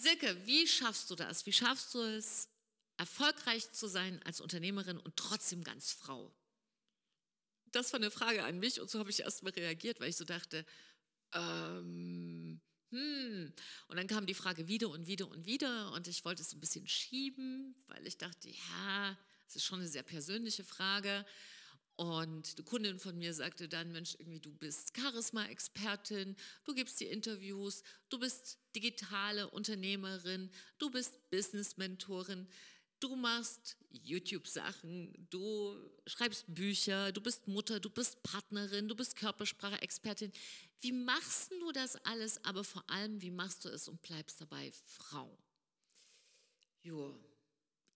Silke, wie schaffst du das? Wie schaffst du es, erfolgreich zu sein als Unternehmerin und trotzdem ganz Frau? Das war eine Frage an mich und so habe ich erst mal reagiert, weil ich so dachte, ähm, hm. Und dann kam die Frage wieder und wieder und wieder und ich wollte es ein bisschen schieben, weil ich dachte, ja, es ist schon eine sehr persönliche Frage. Und eine Kundin von mir sagte dann, Mensch, irgendwie du bist Charisma-Expertin, du gibst die Interviews, du bist digitale Unternehmerin, du bist Business-Mentorin, du machst YouTube-Sachen, du schreibst Bücher, du bist Mutter, du bist Partnerin, du bist Körpersprache-Expertin. Wie machst du das alles, aber vor allem, wie machst du es und bleibst dabei Frau? Jo,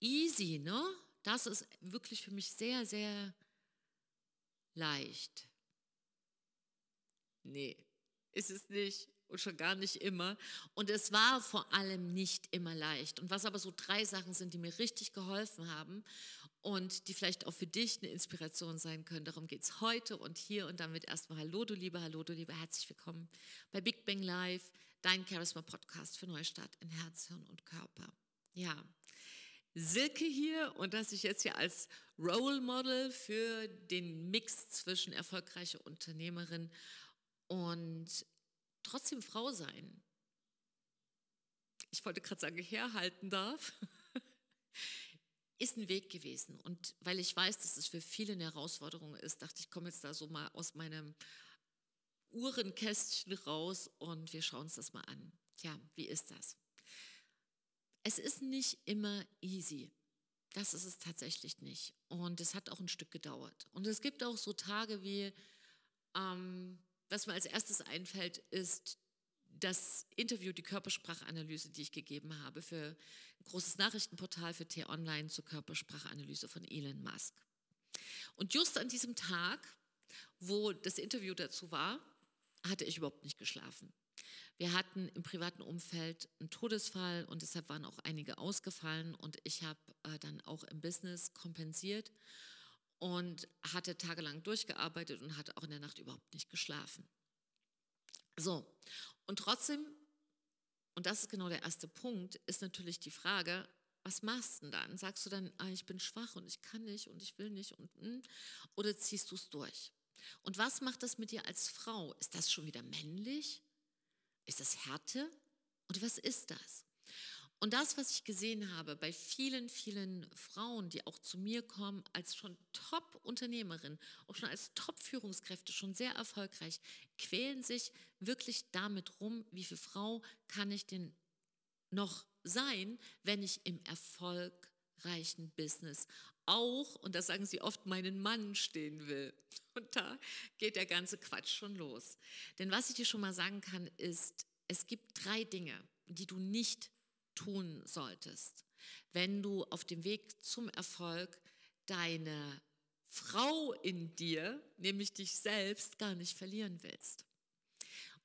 easy, ne? Das ist wirklich für mich sehr, sehr leicht. Nee, ist es nicht und schon gar nicht immer. Und es war vor allem nicht immer leicht. Und was aber so drei Sachen sind, die mir richtig geholfen haben und die vielleicht auch für dich eine Inspiration sein können. Darum geht es heute und hier und damit erstmal Hallo, du Liebe, Hallo, du Liebe, herzlich willkommen bei Big Bang Live, dein Charisma Podcast für Neustart in Herz, Hirn und Körper. Ja, Silke hier und dass ich jetzt hier als Role Model für den Mix zwischen erfolgreiche Unternehmerin und trotzdem Frau sein. Ich wollte gerade sagen, herhalten darf, ist ein Weg gewesen. Und weil ich weiß, dass es für viele eine Herausforderung ist, dachte ich, ich komme jetzt da so mal aus meinem Uhrenkästchen raus und wir schauen uns das mal an. Tja, wie ist das? Es ist nicht immer easy. Das ist es tatsächlich nicht. Und es hat auch ein Stück gedauert. Und es gibt auch so Tage wie, ähm, was mir als erstes einfällt, ist das Interview, die Körpersprachanalyse, die ich gegeben habe für ein großes Nachrichtenportal für T-Online zur Körpersprachanalyse von Elon Musk. Und just an diesem Tag, wo das Interview dazu war, hatte ich überhaupt nicht geschlafen. Wir hatten im privaten Umfeld einen Todesfall und deshalb waren auch einige ausgefallen und ich habe äh, dann auch im Business kompensiert und hatte tagelang durchgearbeitet und hatte auch in der Nacht überhaupt nicht geschlafen. So, und trotzdem, und das ist genau der erste Punkt, ist natürlich die Frage, was machst du denn dann? Sagst du dann, ah, ich bin schwach und ich kann nicht und ich will nicht und hm, oder ziehst du es durch? Und was macht das mit dir als Frau? Ist das schon wieder männlich? Ist das Härte? Oder was ist das? Und das, was ich gesehen habe bei vielen, vielen Frauen, die auch zu mir kommen, als schon Top-Unternehmerin, auch schon als Top-Führungskräfte, schon sehr erfolgreich, quälen sich wirklich damit rum, wie viel Frau kann ich denn noch sein, wenn ich im erfolgreichen Business auch, und das sagen sie oft, meinen Mann stehen will. Und da geht der ganze Quatsch schon los. Denn was ich dir schon mal sagen kann, ist, es gibt drei Dinge, die du nicht tun solltest, wenn du auf dem Weg zum Erfolg deine Frau in dir, nämlich dich selbst, gar nicht verlieren willst.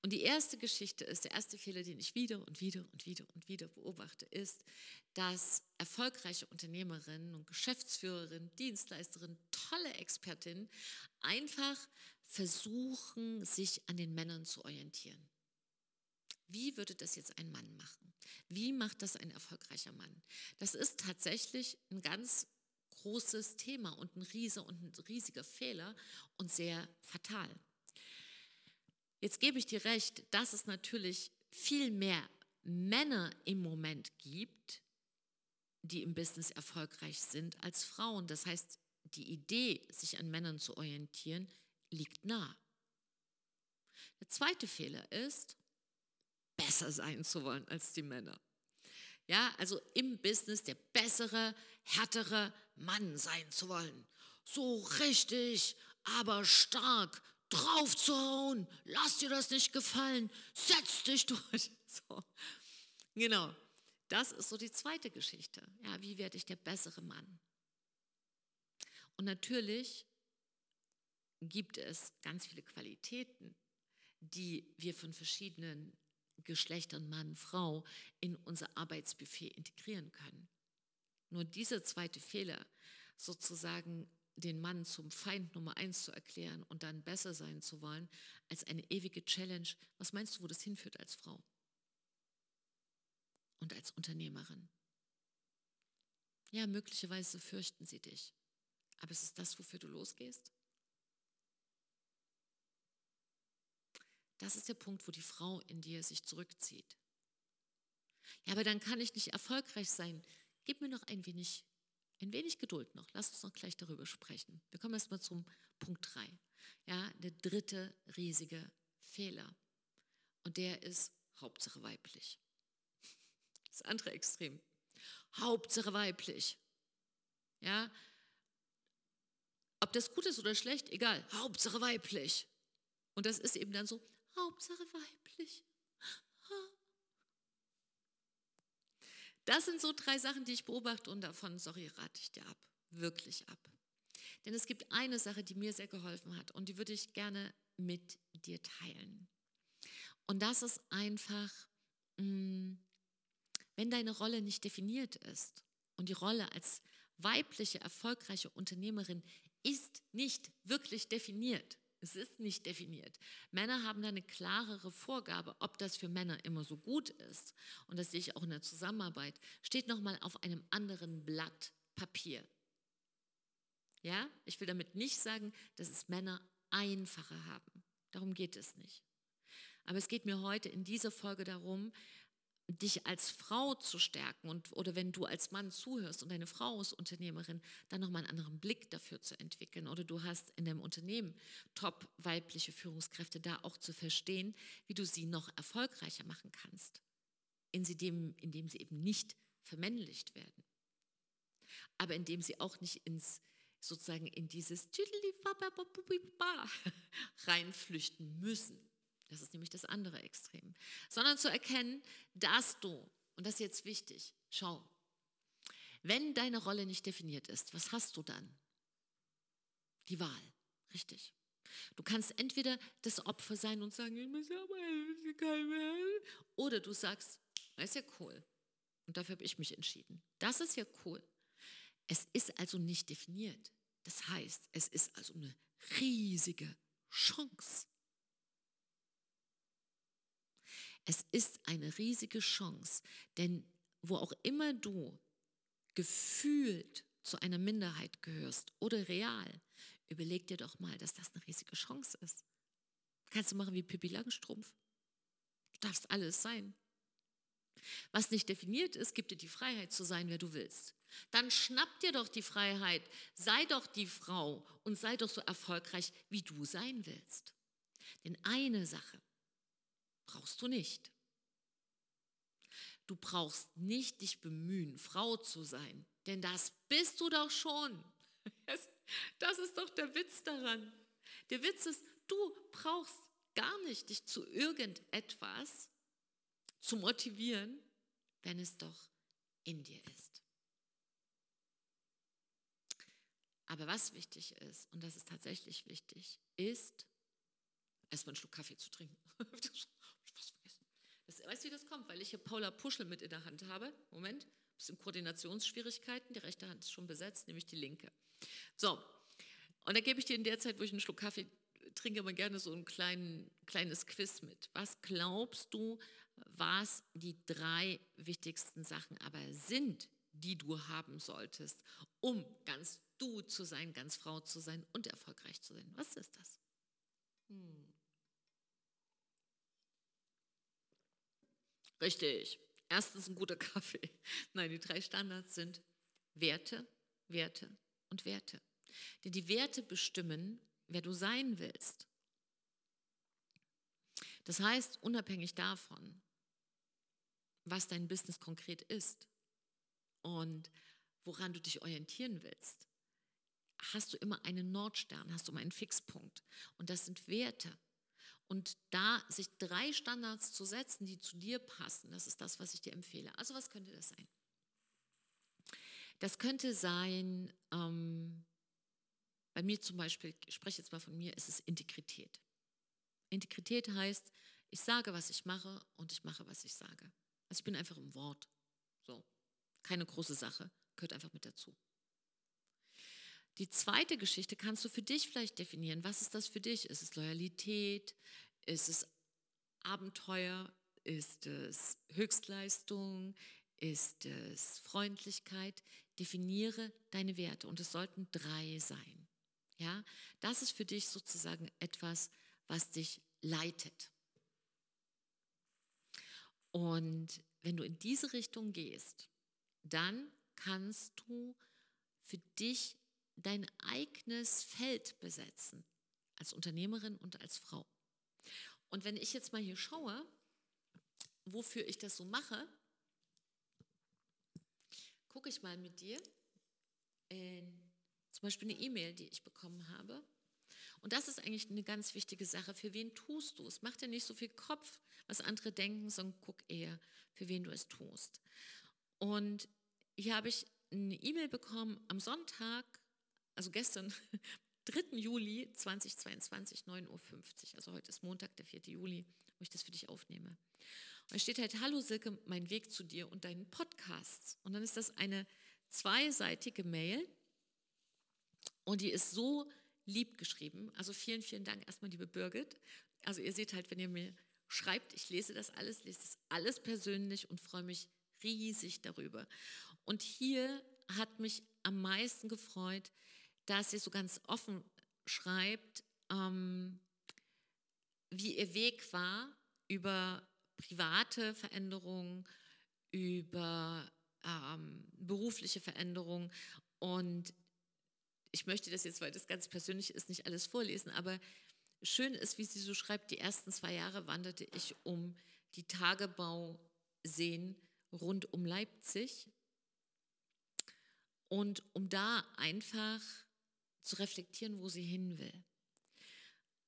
Und die erste Geschichte ist, der erste Fehler, den ich wieder und wieder und wieder und wieder beobachte, ist, dass erfolgreiche Unternehmerinnen und Geschäftsführerinnen, Dienstleisterinnen, tolle Expertinnen einfach versuchen, sich an den Männern zu orientieren. Wie würde das jetzt ein Mann machen? Wie macht das ein erfolgreicher Mann? Das ist tatsächlich ein ganz großes Thema und ein riesiger und ein riesiger Fehler und sehr fatal. Jetzt gebe ich dir recht, dass es natürlich viel mehr Männer im Moment gibt, die im Business erfolgreich sind, als Frauen. Das heißt, die Idee, sich an Männern zu orientieren, liegt nah. Der zweite Fehler ist, besser sein zu wollen als die Männer. Ja, also im Business der bessere, härtere Mann sein zu wollen. So richtig, aber stark drauf zu hauen. Lass dir das nicht gefallen. Setz dich durch. So. Genau. Das ist so die zweite Geschichte. Ja, wie werde ich der bessere Mann? Und natürlich gibt es ganz viele Qualitäten, die wir von verschiedenen Geschlechtern Mann, Frau in unser Arbeitsbuffet integrieren können. Nur dieser zweite Fehler, sozusagen den Mann zum Feind Nummer eins zu erklären und dann besser sein zu wollen, als eine ewige Challenge, was meinst du, wo das hinführt als Frau? Und als Unternehmerin. Ja, möglicherweise fürchten sie dich. Aber ist es das, wofür du losgehst? Das ist der Punkt, wo die Frau in dir sich zurückzieht. Ja, aber dann kann ich nicht erfolgreich sein. Gib mir noch ein wenig, ein wenig Geduld noch. Lass uns noch gleich darüber sprechen. Wir kommen erstmal zum Punkt 3. Ja, der dritte riesige Fehler. Und der ist Hauptsache weiblich. Das andere Extrem. Hauptsache weiblich. Ja, ob das gut ist oder schlecht, egal. Hauptsache weiblich. Und das ist eben dann so, Hauptsache weiblich. Das sind so drei Sachen, die ich beobachte und davon, sorry, rate ich dir ab. Wirklich ab. Denn es gibt eine Sache, die mir sehr geholfen hat und die würde ich gerne mit dir teilen. Und das ist einfach, mm, wenn deine Rolle nicht definiert ist und die Rolle als weibliche, erfolgreiche Unternehmerin ist nicht wirklich definiert. Es ist nicht definiert. Männer haben da eine klarere Vorgabe, ob das für Männer immer so gut ist. Und das sehe ich auch in der Zusammenarbeit. Steht nochmal auf einem anderen Blatt Papier. Ja, ich will damit nicht sagen, dass es Männer einfacher haben. Darum geht es nicht. Aber es geht mir heute in dieser Folge darum, dich als Frau zu stärken und oder wenn du als Mann zuhörst und deine Frau ist Unternehmerin, dann nochmal einen anderen Blick dafür zu entwickeln oder du hast in deinem Unternehmen top weibliche Führungskräfte da auch zu verstehen, wie du sie noch erfolgreicher machen kannst, indem, indem sie eben nicht vermännlicht werden, aber indem sie auch nicht ins sozusagen in dieses reinflüchten müssen. Das ist nämlich das andere Extrem. Sondern zu erkennen, dass du, und das ist jetzt wichtig, schau, wenn deine Rolle nicht definiert ist, was hast du dann? Die Wahl, richtig. Du kannst entweder das Opfer sein und sagen, ich muss aber oder du sagst, das ist ja cool. Und dafür habe ich mich entschieden. Das ist ja cool. Es ist also nicht definiert. Das heißt, es ist also eine riesige Chance. Es ist eine riesige Chance, denn wo auch immer du gefühlt zu einer Minderheit gehörst oder real, überleg dir doch mal, dass das eine riesige Chance ist. Kannst du machen wie Pippi Langstrumpf. Du darfst alles sein. Was nicht definiert ist, gibt dir die Freiheit zu sein, wer du willst. Dann schnapp dir doch die Freiheit, sei doch die Frau und sei doch so erfolgreich, wie du sein willst. Denn eine Sache brauchst du nicht. Du brauchst nicht dich bemühen, Frau zu sein, denn das bist du doch schon. Das ist doch der Witz daran. Der Witz ist, du brauchst gar nicht dich zu irgendetwas zu motivieren, wenn es doch in dir ist. Aber was wichtig ist, und das ist tatsächlich wichtig, ist, erstmal einen Schluck Kaffee zu trinken. Das, weißt du, wie das kommt? Weil ich hier Paula Puschel mit in der Hand habe. Moment, bisschen Koordinationsschwierigkeiten. Die rechte Hand ist schon besetzt, nämlich die linke. So, und da gebe ich dir in der Zeit, wo ich einen Schluck Kaffee trinke, immer gerne so ein klein, kleines Quiz mit. Was glaubst du, was die drei wichtigsten Sachen aber sind, die du haben solltest, um ganz du zu sein, ganz Frau zu sein und erfolgreich zu sein? Was ist das? Hm. Richtig. Erstens ein guter Kaffee. Nein, die drei Standards sind Werte, Werte und Werte. Denn die Werte bestimmen, wer du sein willst. Das heißt, unabhängig davon, was dein Business konkret ist und woran du dich orientieren willst, hast du immer einen Nordstern, hast du immer einen Fixpunkt. Und das sind Werte. Und da sich drei Standards zu setzen, die zu dir passen, das ist das, was ich dir empfehle. Also was könnte das sein? Das könnte sein, ähm, bei mir zum Beispiel, ich spreche jetzt mal von mir, ist es Integrität. Integrität heißt, ich sage, was ich mache und ich mache, was ich sage. Also ich bin einfach im Wort. So, keine große Sache, gehört einfach mit dazu. Die zweite Geschichte kannst du für dich vielleicht definieren. Was ist das für dich? Ist es Loyalität? Ist es Abenteuer? Ist es Höchstleistung? Ist es Freundlichkeit? Definiere deine Werte und es sollten drei sein. Ja, das ist für dich sozusagen etwas, was dich leitet. Und wenn du in diese Richtung gehst, dann kannst du für dich dein eigenes Feld besetzen, als Unternehmerin und als Frau. Und wenn ich jetzt mal hier schaue, wofür ich das so mache, gucke ich mal mit dir in zum Beispiel eine E-Mail, die ich bekommen habe. Und das ist eigentlich eine ganz wichtige Sache. Für wen tust du es? Mach dir nicht so viel Kopf, was andere denken, sondern guck eher, für wen du es tust. Und hier habe ich eine E-Mail bekommen am Sonntag, also gestern, 3. Juli 2022, 9.50 Uhr. Also heute ist Montag, der 4. Juli, wo ich das für dich aufnehme. Und es steht halt, hallo Silke, mein Weg zu dir und deinen Podcasts. Und dann ist das eine zweiseitige Mail und die ist so lieb geschrieben. Also vielen, vielen Dank erstmal, liebe Birgit. Also ihr seht halt, wenn ihr mir schreibt, ich lese das alles, lese das alles persönlich und freue mich riesig darüber. Und hier hat mich am meisten gefreut, dass sie so ganz offen schreibt, ähm, wie ihr Weg war über private Veränderungen, über ähm, berufliche Veränderungen. Und ich möchte das jetzt, weil das ganz persönlich ist, nicht alles vorlesen, aber schön ist, wie sie so schreibt, die ersten zwei Jahre wanderte ich um die Tagebauseen rund um Leipzig und um da einfach zu reflektieren, wo sie hin will.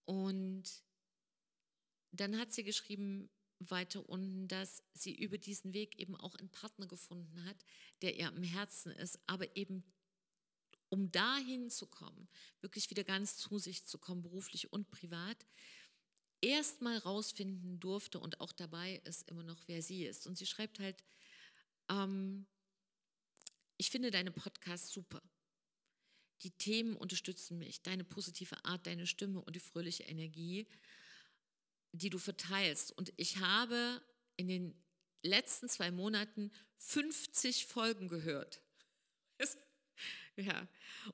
Und dann hat sie geschrieben weiter unten, dass sie über diesen Weg eben auch einen Partner gefunden hat, der ihr am Herzen ist, aber eben um dahin zu kommen, wirklich wieder ganz zu sich zu kommen, beruflich und privat, erstmal rausfinden durfte und auch dabei ist immer noch, wer sie ist. Und sie schreibt halt, ähm, ich finde deine Podcasts super. Die Themen unterstützen mich, deine positive Art, deine Stimme und die fröhliche Energie, die du verteilst. Und ich habe in den letzten zwei Monaten 50 Folgen gehört. Ja,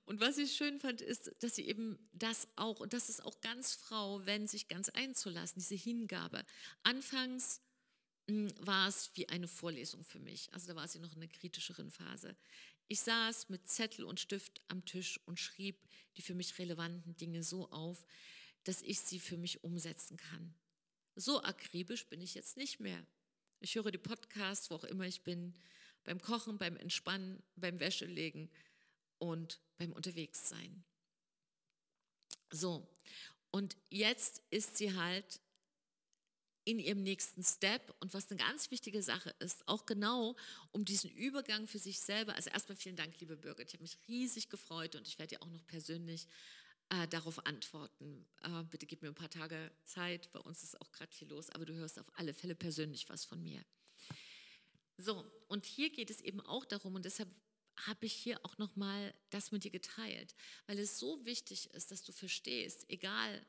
und was ich schön fand, ist, dass sie eben das auch, und das ist auch ganz Frau, wenn sich ganz einzulassen, diese Hingabe. Anfangs hm, war es wie eine Vorlesung für mich, also da war sie noch in einer kritischeren Phase. Ich saß mit Zettel und Stift am Tisch und schrieb die für mich relevanten Dinge so auf, dass ich sie für mich umsetzen kann. So akribisch bin ich jetzt nicht mehr. Ich höre die Podcasts, wo auch immer ich bin, beim Kochen, beim Entspannen, beim Wäschelegen und beim Unterwegssein. So, und jetzt ist sie halt in ihrem nächsten Step und was eine ganz wichtige Sache ist, auch genau um diesen Übergang für sich selber. Also erstmal vielen Dank, liebe Birgit, ich habe mich riesig gefreut und ich werde dir auch noch persönlich äh, darauf antworten. Äh, bitte gib mir ein paar Tage Zeit, bei uns ist auch gerade viel los, aber du hörst auf alle Fälle persönlich was von mir. So, und hier geht es eben auch darum und deshalb habe ich hier auch noch mal das mit dir geteilt, weil es so wichtig ist, dass du verstehst, egal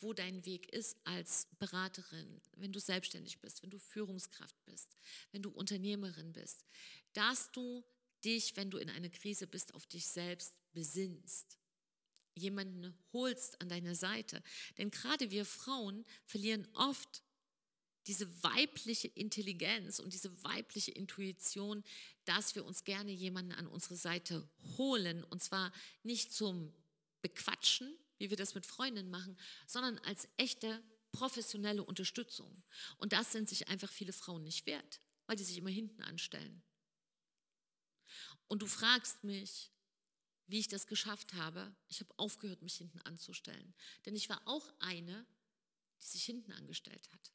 wo dein Weg ist als Beraterin, wenn du selbstständig bist, wenn du Führungskraft bist, wenn du Unternehmerin bist, dass du dich, wenn du in einer Krise bist, auf dich selbst besinnst. Jemanden holst an deine Seite. Denn gerade wir Frauen verlieren oft diese weibliche Intelligenz und diese weibliche Intuition, dass wir uns gerne jemanden an unsere Seite holen. Und zwar nicht zum Bequatschen, wie wir das mit Freundinnen machen, sondern als echte professionelle Unterstützung. Und das sind sich einfach viele Frauen nicht wert, weil die sich immer hinten anstellen. Und du fragst mich, wie ich das geschafft habe. Ich habe aufgehört, mich hinten anzustellen. Denn ich war auch eine, die sich hinten angestellt hat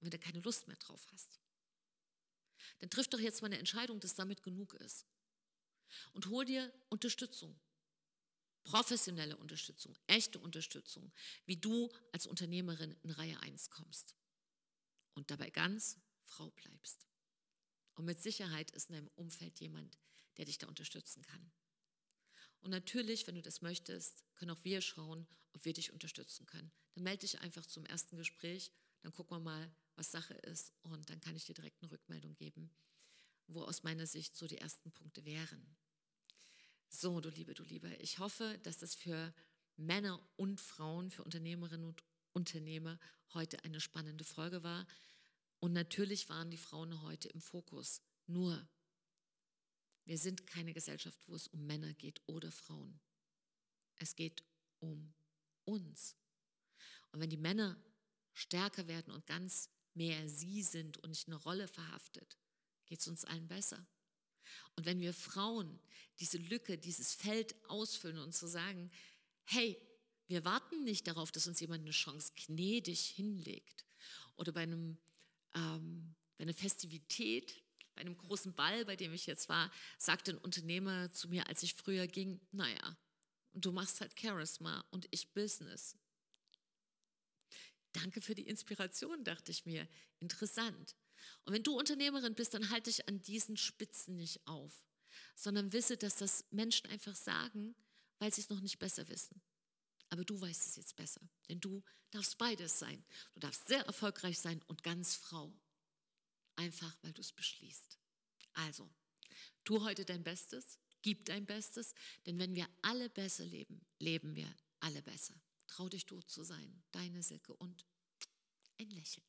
wenn du keine Lust mehr drauf hast. Dann triff doch jetzt mal eine Entscheidung, dass damit genug ist. Und hol dir Unterstützung. Professionelle Unterstützung, echte Unterstützung, wie du als Unternehmerin in Reihe 1 kommst. Und dabei ganz Frau bleibst. Und mit Sicherheit ist in deinem Umfeld jemand, der dich da unterstützen kann. Und natürlich, wenn du das möchtest, können auch wir schauen, ob wir dich unterstützen können. Dann melde dich einfach zum ersten Gespräch dann gucken wir mal, was Sache ist und dann kann ich dir direkt eine Rückmeldung geben, wo aus meiner Sicht so die ersten Punkte wären. So, du Liebe, du Liebe, ich hoffe, dass das für Männer und Frauen, für Unternehmerinnen und Unternehmer heute eine spannende Folge war. Und natürlich waren die Frauen heute im Fokus. Nur, wir sind keine Gesellschaft, wo es um Männer geht oder Frauen. Es geht um uns. Und wenn die Männer stärker werden und ganz mehr sie sind und nicht eine Rolle verhaftet, geht es uns allen besser. Und wenn wir Frauen diese Lücke, dieses Feld ausfüllen und zu so sagen, hey, wir warten nicht darauf, dass uns jemand eine Chance gnädig hinlegt oder bei einem ähm, bei einer Festivität, bei einem großen Ball, bei dem ich jetzt war, sagte ein Unternehmer zu mir, als ich früher ging, naja, du machst halt Charisma und ich Business. Danke für die Inspiration, dachte ich mir. Interessant. Und wenn du Unternehmerin bist, dann halte dich an diesen Spitzen nicht auf, sondern wisse, dass das Menschen einfach sagen, weil sie es noch nicht besser wissen. Aber du weißt es jetzt besser, denn du darfst beides sein. Du darfst sehr erfolgreich sein und ganz Frau. Einfach, weil du es beschließt. Also, tu heute dein Bestes, gib dein Bestes, denn wenn wir alle besser leben, leben wir alle besser. Trau dich, du zu sein. Deine Silke und ein Lächeln.